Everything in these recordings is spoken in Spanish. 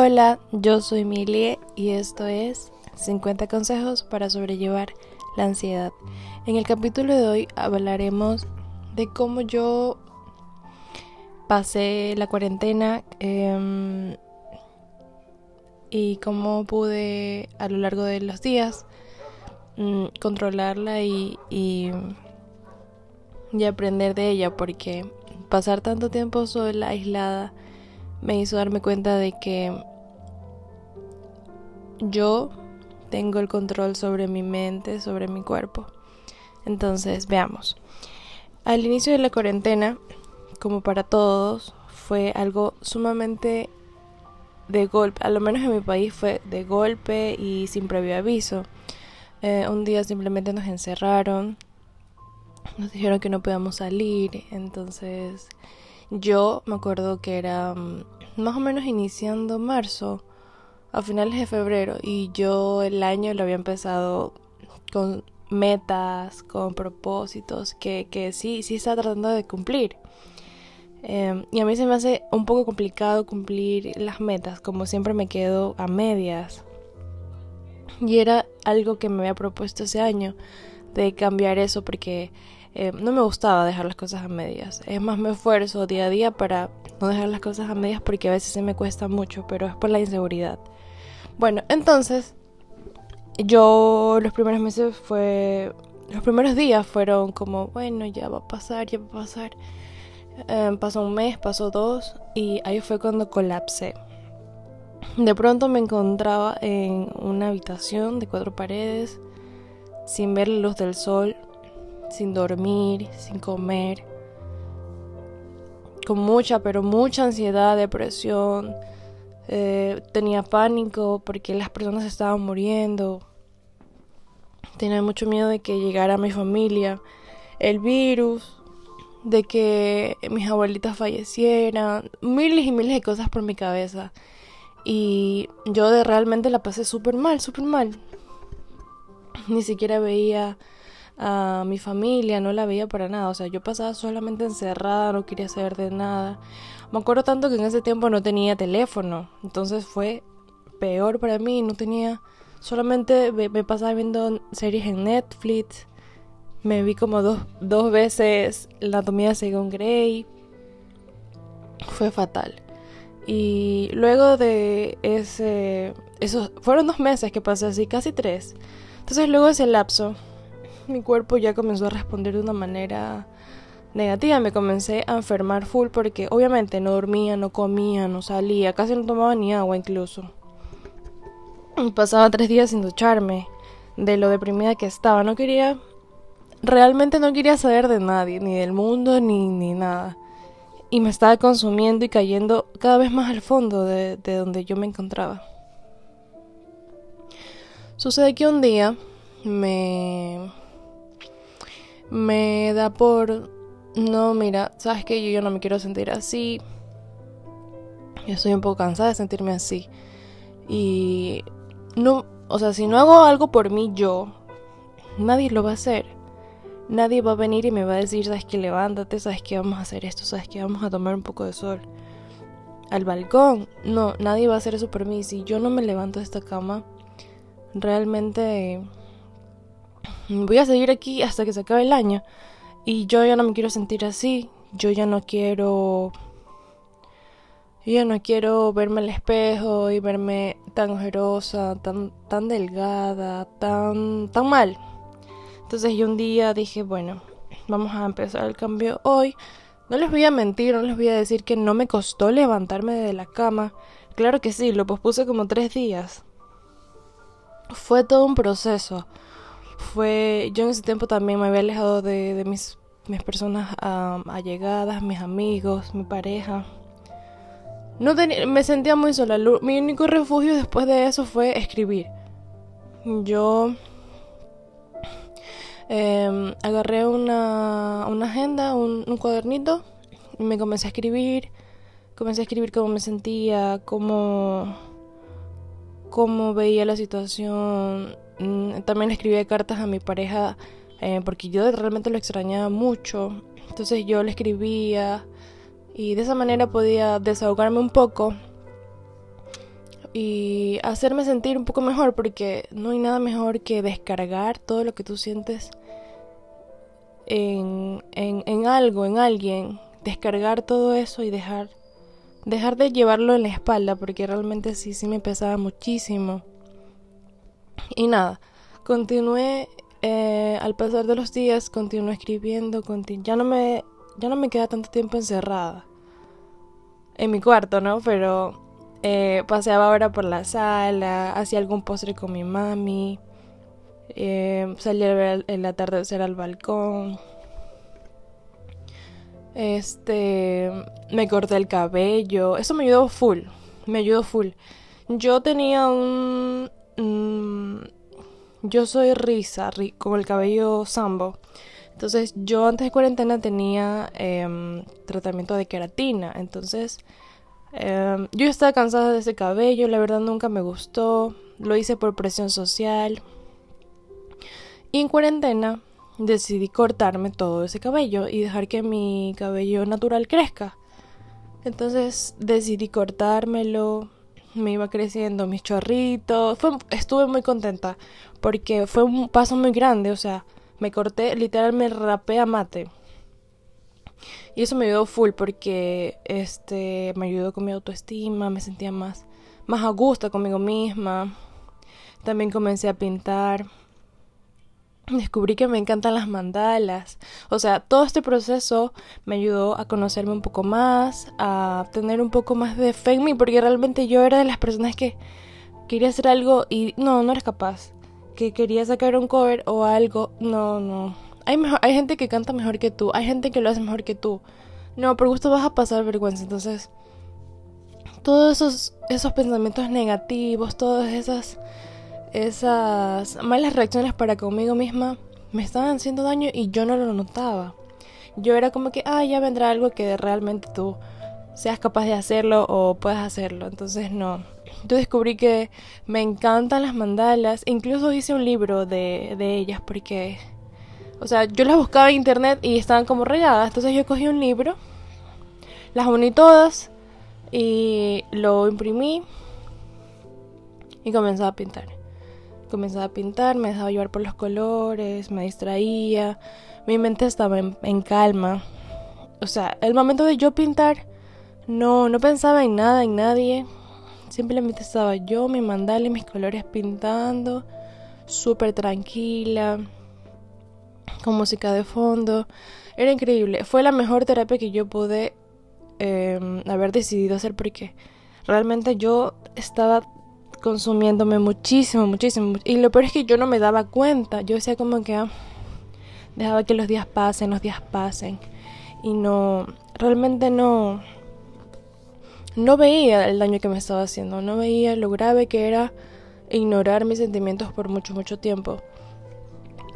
Hola, yo soy Milie y esto es 50 consejos para sobrellevar la ansiedad. En el capítulo de hoy hablaremos de cómo yo pasé la cuarentena em, y cómo pude a lo largo de los días mm, controlarla y, y, y aprender de ella porque pasar tanto tiempo sola, aislada, me hizo darme cuenta de que yo tengo el control sobre mi mente, sobre mi cuerpo. Entonces, veamos. Al inicio de la cuarentena, como para todos, fue algo sumamente de golpe, a lo menos en mi país fue de golpe y sin previo aviso. Eh, un día simplemente nos encerraron, nos dijeron que no podíamos salir, entonces yo me acuerdo que era mm, más o menos iniciando marzo, a finales de febrero, y yo el año lo había empezado con metas, con propósitos que, que sí, sí estaba tratando de cumplir. Em, y a mí se me hace un poco complicado cumplir las metas, como siempre me quedo a medias. Y era algo que me había propuesto ese año, de cambiar eso, porque eh, no me gustaba dejar las cosas a medias. Es más, me esfuerzo día a día para no dejar las cosas a medias porque a veces se me cuesta mucho, pero es por la inseguridad. Bueno, entonces, yo los primeros meses fue... Los primeros días fueron como, bueno, ya va a pasar, ya va a pasar. Em, pasó un mes, pasó dos y ahí fue cuando colapsé. De pronto me encontraba en una habitación de cuatro paredes, sin ver la luz del sol, sin dormir, sin comer, con mucha, pero mucha ansiedad, depresión. Eh, tenía pánico porque las personas estaban muriendo. Tenía mucho miedo de que llegara mi familia el virus, de que mis abuelitas fallecieran, miles y miles de cosas por mi cabeza. Y yo de realmente la pasé súper mal, súper mal. Ni siquiera veía a mi familia, no la veía para nada, o sea, yo pasaba solamente encerrada, no quería saber de nada. Me acuerdo tanto que en ese tiempo no tenía teléfono, entonces fue peor para mí, no tenía, solamente me, pasaba viendo series en Netflix, me vi como dos, dos veces la anatomía según Grey, fue fatal. Y luego de ese, esos, fueron dos meses que pasé así, casi tres. Entonces luego ese lapso mi cuerpo ya comenzó a responder de una manera negativa. Me comencé a enfermar full porque obviamente no dormía, no comía, no salía, casi no tomaba ni agua incluso. Pasaba tres días sin ducharme de lo deprimida que estaba. No quería, realmente no quería saber de nadie, ni del mundo, ni, ni nada. Y me estaba consumiendo y cayendo cada vez más al fondo de, de donde yo me encontraba. Sucede que un día me me da por, no, mira, sabes que yo, no me quiero sentir así. Yo estoy un poco cansada de sentirme así. Y no, o sea, si no hago algo por mí yo, nadie lo va a hacer. Nadie va a venir y me va a decir, sabes que levántate, sabes que vamos a hacer esto, sabes que vamos a tomar un poco de sol al balcón. No, nadie va a hacer eso por mí. Si yo no me levanto de esta cama, realmente voy a seguir aquí hasta que se acabe el año. Y yo ya no me quiero sentir así. Yo ya no quiero... Yo no quiero verme al espejo y verme tan ojerosa, tan, tan delgada, tan, tan mal. Entonces yo un día dije, bueno, vamos a empezar el cambio hoy. No les voy a mentir, no les voy a decir que no me costó levantarme de la cama. Claro que sí, lo pospuse como tres días. Fue todo un proceso fue, yo en ese tiempo también me había alejado de, mis, mis personas allegadas, mis amigos, mi pareja. No me sentía muy sola. Mi único refugio después de eso fue escribir. Yo em, agarré una, una agenda, un, un, cuadernito, y me comencé a escribir. Comencé a escribir cómo me sentía, cómo, cómo veía la situación, también escribía cartas a mi pareja eh, porque yo realmente lo extrañaba mucho. Entonces yo le escribía y de esa manera podía desahogarme un poco y hacerme sentir un poco mejor porque no hay nada mejor que descargar todo lo que tú sientes en, en, en algo, en alguien, descargar todo eso y dejar dejar de llevarlo en la espalda porque realmente sí, sí me pesaba muchísimo. Y nada, continué eh, al pasar de los días, continué escribiendo, ya no me ya no me queda tanto tiempo encerrada en mi cuarto, ¿no? Pero eh, paseaba ahora por la sala, hacía algún postre con mi mami, eh, salía a ver el atardecer al balcón, este, me corté el cabello. Eso me ayudó full. Me ayudó full. Yo tenía un... yo soy risa, con el cabello sambo. Entonces yo antes de cuarentena tenía em, tratamiento de queratina. Entonces em, yo estaba cansada de ese cabello. La verdad nunca me gustó. Lo hice por presión social. Y en cuarentena decidí cortarme todo ese cabello y dejar que mi cabello natural crezca. Entonces decidí cortármelo, me iba creciendo mis chorritos, estuve muy contenta porque fue un paso muy grande, o sea, me corté, literal me rapé a mate. Y eso me ayudó full porque este me ayudó con mi autoestima, me sentía más más a gusto conmigo misma. También comencé a pintar descubrí que me encantan las mandalas. O sea, todo este proceso me ayudó a conocerme un poco más, a tener un poco más de fe en mí, porque realmente yo era de las personas que quería hacer algo y no, no eres capaz. Que quería sacar un cover o algo, no, no. Hay, mejor, hay gente que canta mejor que tú, hay gente que lo hace mejor que tú. No, por gusto vas a pasar vergüenza, entonces todos esos, esos pensamientos negativos, todas esas esas malas reacciones para conmigo misma me estaban haciendo daño y yo no lo notaba. Yo era como que, ah, ya vendrá algo que realmente tú seas capaz de hacerlo o puedas hacerlo. Entonces no. Yo descubrí que me encantan las mandalas. Incluso hice un libro de, de ellas porque, o sea, yo las buscaba en internet y estaban como regadas. Entonces yo cogí un libro, las uní todas y lo imprimí y comencé a pintar. Comenzaba a pintar, me dejaba llevar por los colores, me distraía, mi mente estaba en, calma. O sea, el momento de yo pintar, no, no pensaba en nada, en nadie. Simplemente estaba yo, mi mandala y mis colores pintando, súper tranquila, con música de fondo. Era increíble. Fue la mejor terapia que yo pude em, haber decidido hacer porque realmente yo estaba consumiéndome muchísimo, muchísimo. Y lo peor es que yo no me daba cuenta. Yo decía como que ah, dejaba que los días pasen, los días pasen. Y no, realmente no, no veía el daño que me estaba haciendo. No veía lo grave que era ignorar mis sentimientos por mucho, mucho tiempo.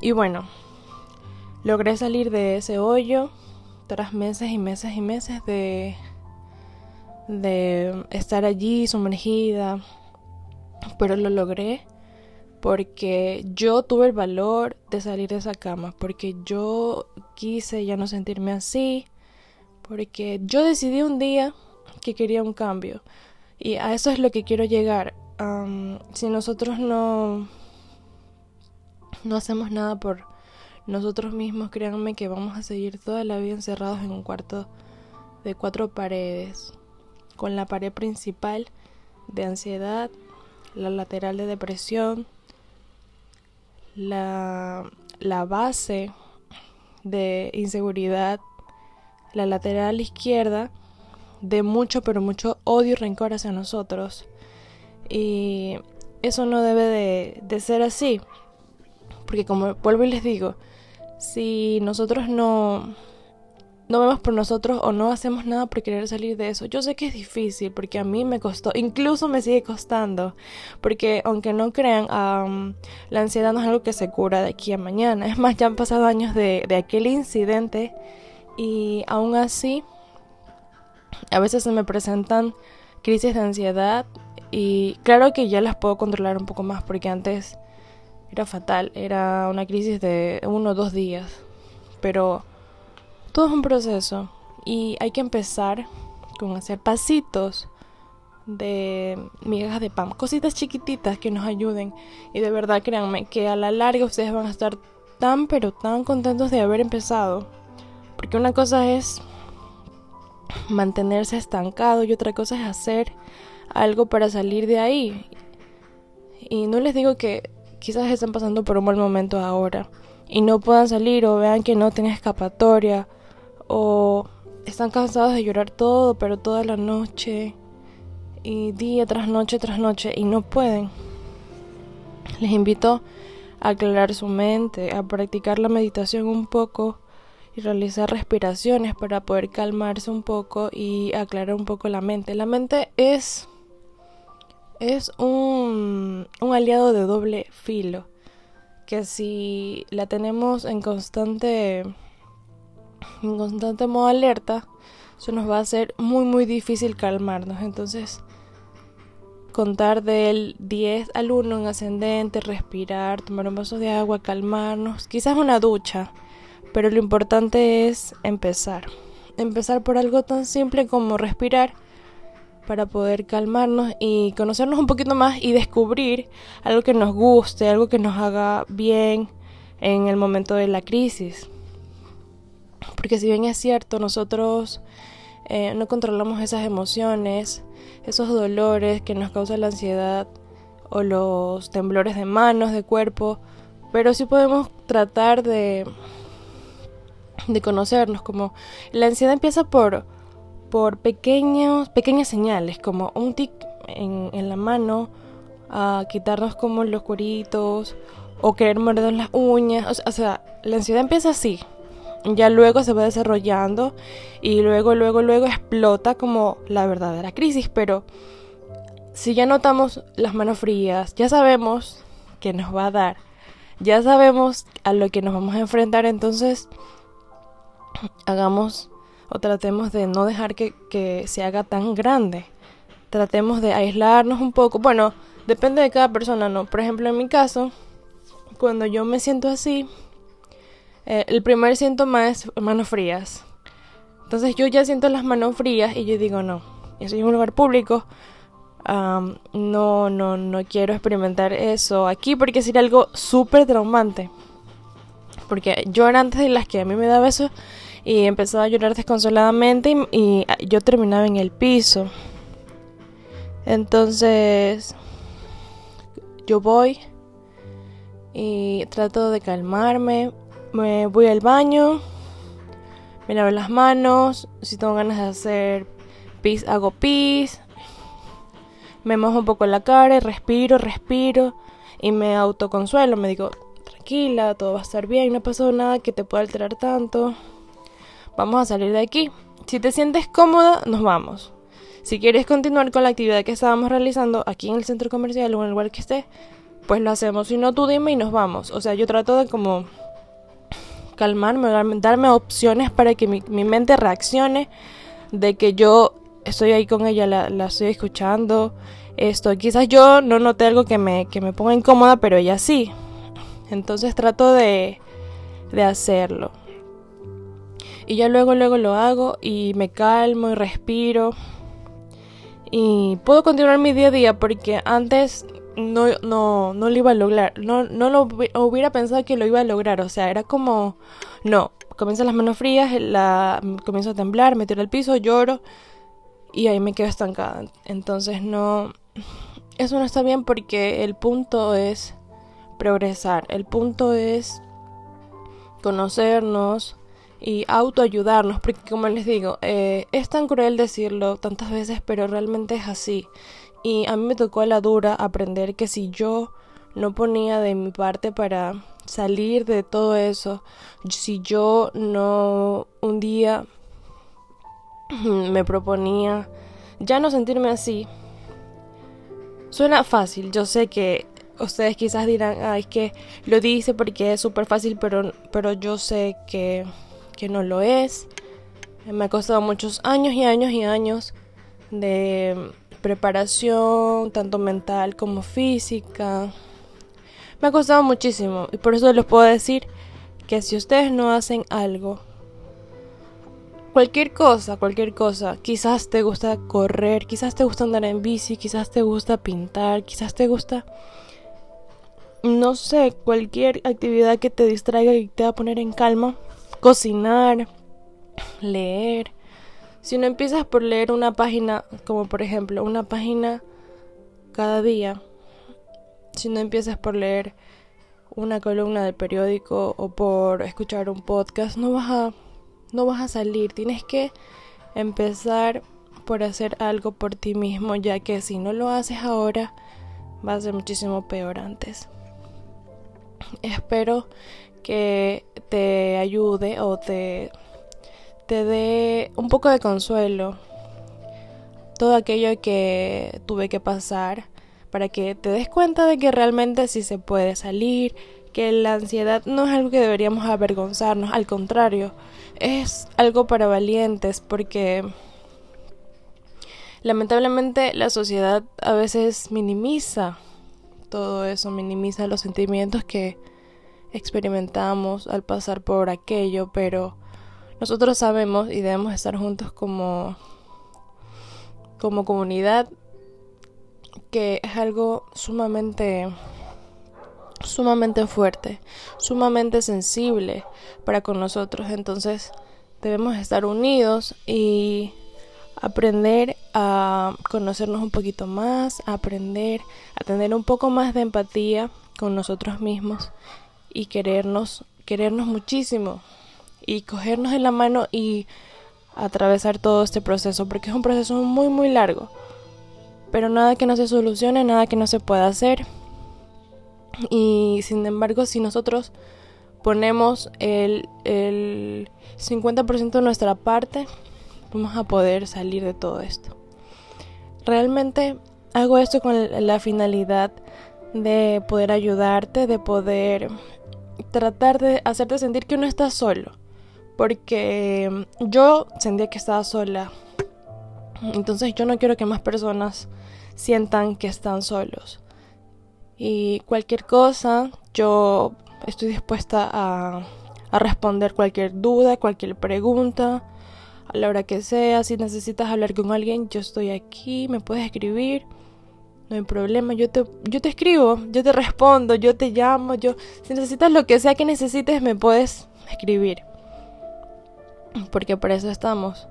Y bueno, logré salir de ese hoyo tras meses y meses y meses de, de estar allí sumergida pero lo logré porque yo tuve el valor de salir de esa cama, porque yo quise ya no sentirme así, porque yo decidí un día que quería un cambio y a eso es lo que quiero llegar. si nosotros no no hacemos nada por nosotros mismos, créanme que vamos a seguir toda la vida encerrados en un cuarto de cuatro paredes, con la pared principal de ansiedad, la lateral de depresión, la, la base de inseguridad, la lateral izquierda de mucho, pero mucho odio y rencor hacia nosotros. Y eso no debe de, de ser así. Porque como vuelvo y les digo, si nosotros no, no vemos por nosotros o no hacemos nada por querer salir de eso. Yo sé que es difícil porque a mí me costó, incluso me sigue costando, porque aunque no crean, la ansiedad no es algo que se cura de aquí a mañana. Es más, ya han pasado años de, de aquel incidente y aún así a veces se me presentan crisis de ansiedad y claro que ya las puedo controlar un poco más porque antes era fatal, era una crisis de uno o dos días, pero todo es un proceso y hay que empezar con hacer pasitos de migajas de pan, cositas chiquititas que nos ayuden. Y de verdad, créanme que a la larga ustedes van a estar tan, pero tan contentos de haber empezado. Porque una cosa es mantenerse estancado y otra cosa es hacer algo para salir de ahí. Y no les digo que quizás están pasando por un mal momento ahora y no puedan salir o vean que no tienen escapatoria o están cansados de llorar todo, pero toda la noche y día tras noche tras noche y no pueden. Les invito a aclarar su mente, a practicar la meditación un poco y realizar respiraciones para poder calmarse un poco y aclarar un poco la mente. La mente es es un, un aliado de doble filo que si la tenemos en constante en constante modo alerta, eso nos va a hacer muy muy difícil calmarnos. Entonces, contar del 10 al 1 en ascendente, respirar, tomar un vaso de agua, calmarnos, quizás una ducha, pero lo importante es empezar. Empezar por algo tan simple como respirar para poder calmarnos y conocernos un poquito más y descubrir algo que nos guste, algo que nos haga bien en el momento de la crisis. Porque si bien es cierto, nosotros eh, no controlamos esas emociones, esos dolores que nos causa la ansiedad o los temblores de manos, de cuerpo, pero sí podemos tratar de, de conocernos, como la ansiedad empieza por, por pequeños, pequeñas señales, como un tic en, en la mano, a quitarnos como los cueritos, o querer morder las uñas, o sea, la ansiedad empieza así, ya luego se va desarrollando y luego, luego, luego explota como la verdadera crisis. Pero si ya notamos las manos frías, ya sabemos que nos va a dar, ya sabemos a lo que nos vamos a enfrentar, entonces hagamos o tratemos de no dejar que, que se haga tan grande. Tratemos de aislarnos un poco. Bueno, depende de cada persona, ¿no? Por ejemplo, en mi caso, cuando yo me siento así, eh, el primer síntoma es manos frías. Entonces yo ya siento las manos frías y yo digo, no, estoy en un lugar público. no, no, no quiero experimentar eso aquí porque sería algo súper traumante. Porque yo era antes de las que a mí me daba eso y empezaba a llorar desconsoladamente y, y yo terminaba en el piso. Entonces yo voy y trato de calmarme, me voy al baño, me lavo las manos, si tengo ganas de hacer pis, hago pis, me mojo un poco la cara y respiro, respiro y me autoconsuelo, me digo, tranquila, todo va a estar bien, no ha pasado nada que te pueda alterar tanto, vamos a salir de aquí. Si te sientes cómoda, nos vamos. Si quieres continuar con la actividad que estábamos realizando aquí en el centro comercial o en el lugar que esté, pues lo hacemos. Si no, tú dime y nos vamos. O sea, yo trato de como calmarme, darme, opciones para que mi, mente reaccione de que yo estoy ahí con ella, la, estoy escuchando. Esto, quizás yo no noté algo que me, que me ponga incómoda, pero ella sí. Entonces trato de, de hacerlo. Y ya luego, luego lo hago y me calmo y respiro. Y puedo continuar mi día a día porque antes no, no, no lo iba a lograr. No, no lo hubiera pensado que lo iba a lograr. O sea, era como, no, comienzan las manos frías, la, comienzo a temblar, me tiro al piso, lloro y ahí me quedo estancada. Entonces no, eso no está bien porque el punto es progresar. El punto es conocernos y autoayudarnos, porque como les digo, eh, es tan cruel decirlo tantas veces, pero realmente es así. Y a mí me tocó a la dura aprender que si yo no ponía de mi parte para salir de todo eso, si yo no un día me proponía ya no sentirme así, suena fácil, yo sé que ustedes quizás dirán, ay, es que lo dice porque es súper fácil, pero, pero yo sé que, que no lo es. Me ha costado muchos años y años y años de preparación, tanto mental como física. Me ha costado muchísimo y por eso les puedo decir que si ustedes no hacen algo cualquier cosa, cualquier cosa. Quizás te gusta correr, quizás te gusta andar en bici, quizás te gusta pintar, quizás te gusta no sé, cualquier actividad que te distraiga y te va a poner en calma, cocinar, leer. Si no empiezas por leer una página, como por ejemplo, una página cada día, si no empiezas por leer una columna de periódico o por escuchar un podcast, no vas a no vas a salir, tienes que empezar por hacer algo por ti mismo, ya que si no lo haces ahora, va a ser muchísimo peor antes. Espero que te ayude o te, te dé un poco de consuelo todo aquello que tuve que pasar para que te des cuenta de que realmente sí se puede salir, que la ansiedad no es algo que deberíamos avergonzarnos, al contrario, es algo para valientes porque lamentablemente la sociedad a veces minimiza todo eso, minimiza los sentimientos que experimentamos al pasar por aquello, pero nosotros sabemos y debemos estar juntos como como comunidad que es algo sumamente sumamente fuerte, sumamente sensible para con nosotros, entonces debemos estar unidos y aprender a conocernos un poquito más, a aprender a tener un poco más de empatía con nosotros mismos y querernos, querernos muchísimo y cogernos en la mano y atravesar todo este proceso, porque es un proceso muy muy largo. Pero nada que no se solucione, nada que no se pueda hacer. Y sin embargo, si nosotros ponemos el, el 50% de nuestra parte, vamos a poder salir de todo esto. Realmente hago esto con la finalidad de poder ayudarte, de poder tratar de hacerte sentir que no estás solo. Porque yo sentía que estaba sola. Entonces yo no quiero que más personas sientan que están solos. Y cualquier cosa, yo estoy dispuesta a, responder cualquier duda, cualquier pregunta a la hora que sea. Si necesitas hablar con alguien, yo estoy aquí, me puedes escribir. No hay problema, yo te, yo te escribo, yo te respondo, yo te llamo, yo... Si necesitas lo que sea que necesites, me puedes escribir. Porque para eso estamos.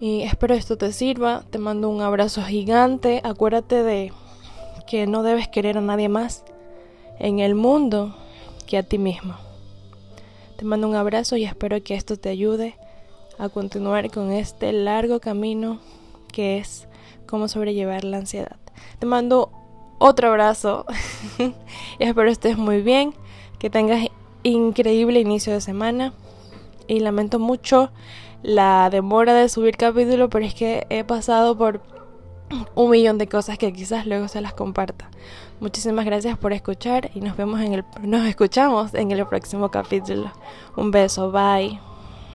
Y espero esto te sirva. Te mando un abrazo gigante. Acuérdate de que no debes querer a nadie más en el mundo que a ti mismo. Te mando un abrazo y espero que esto te ayude a continuar con este largo camino que es cómo sobrellevar la ansiedad. Te mando otro abrazo y espero estés muy bien, que tengas increíble inicio de semana y lamento mucho la demora de subir capítulo, pero es que he pasado por un millón de cosas que quizás luego se las comparta. Muchísimas gracias por escuchar y nos vemos en el nos escuchamos en el próximo capítulo. Un beso, bye.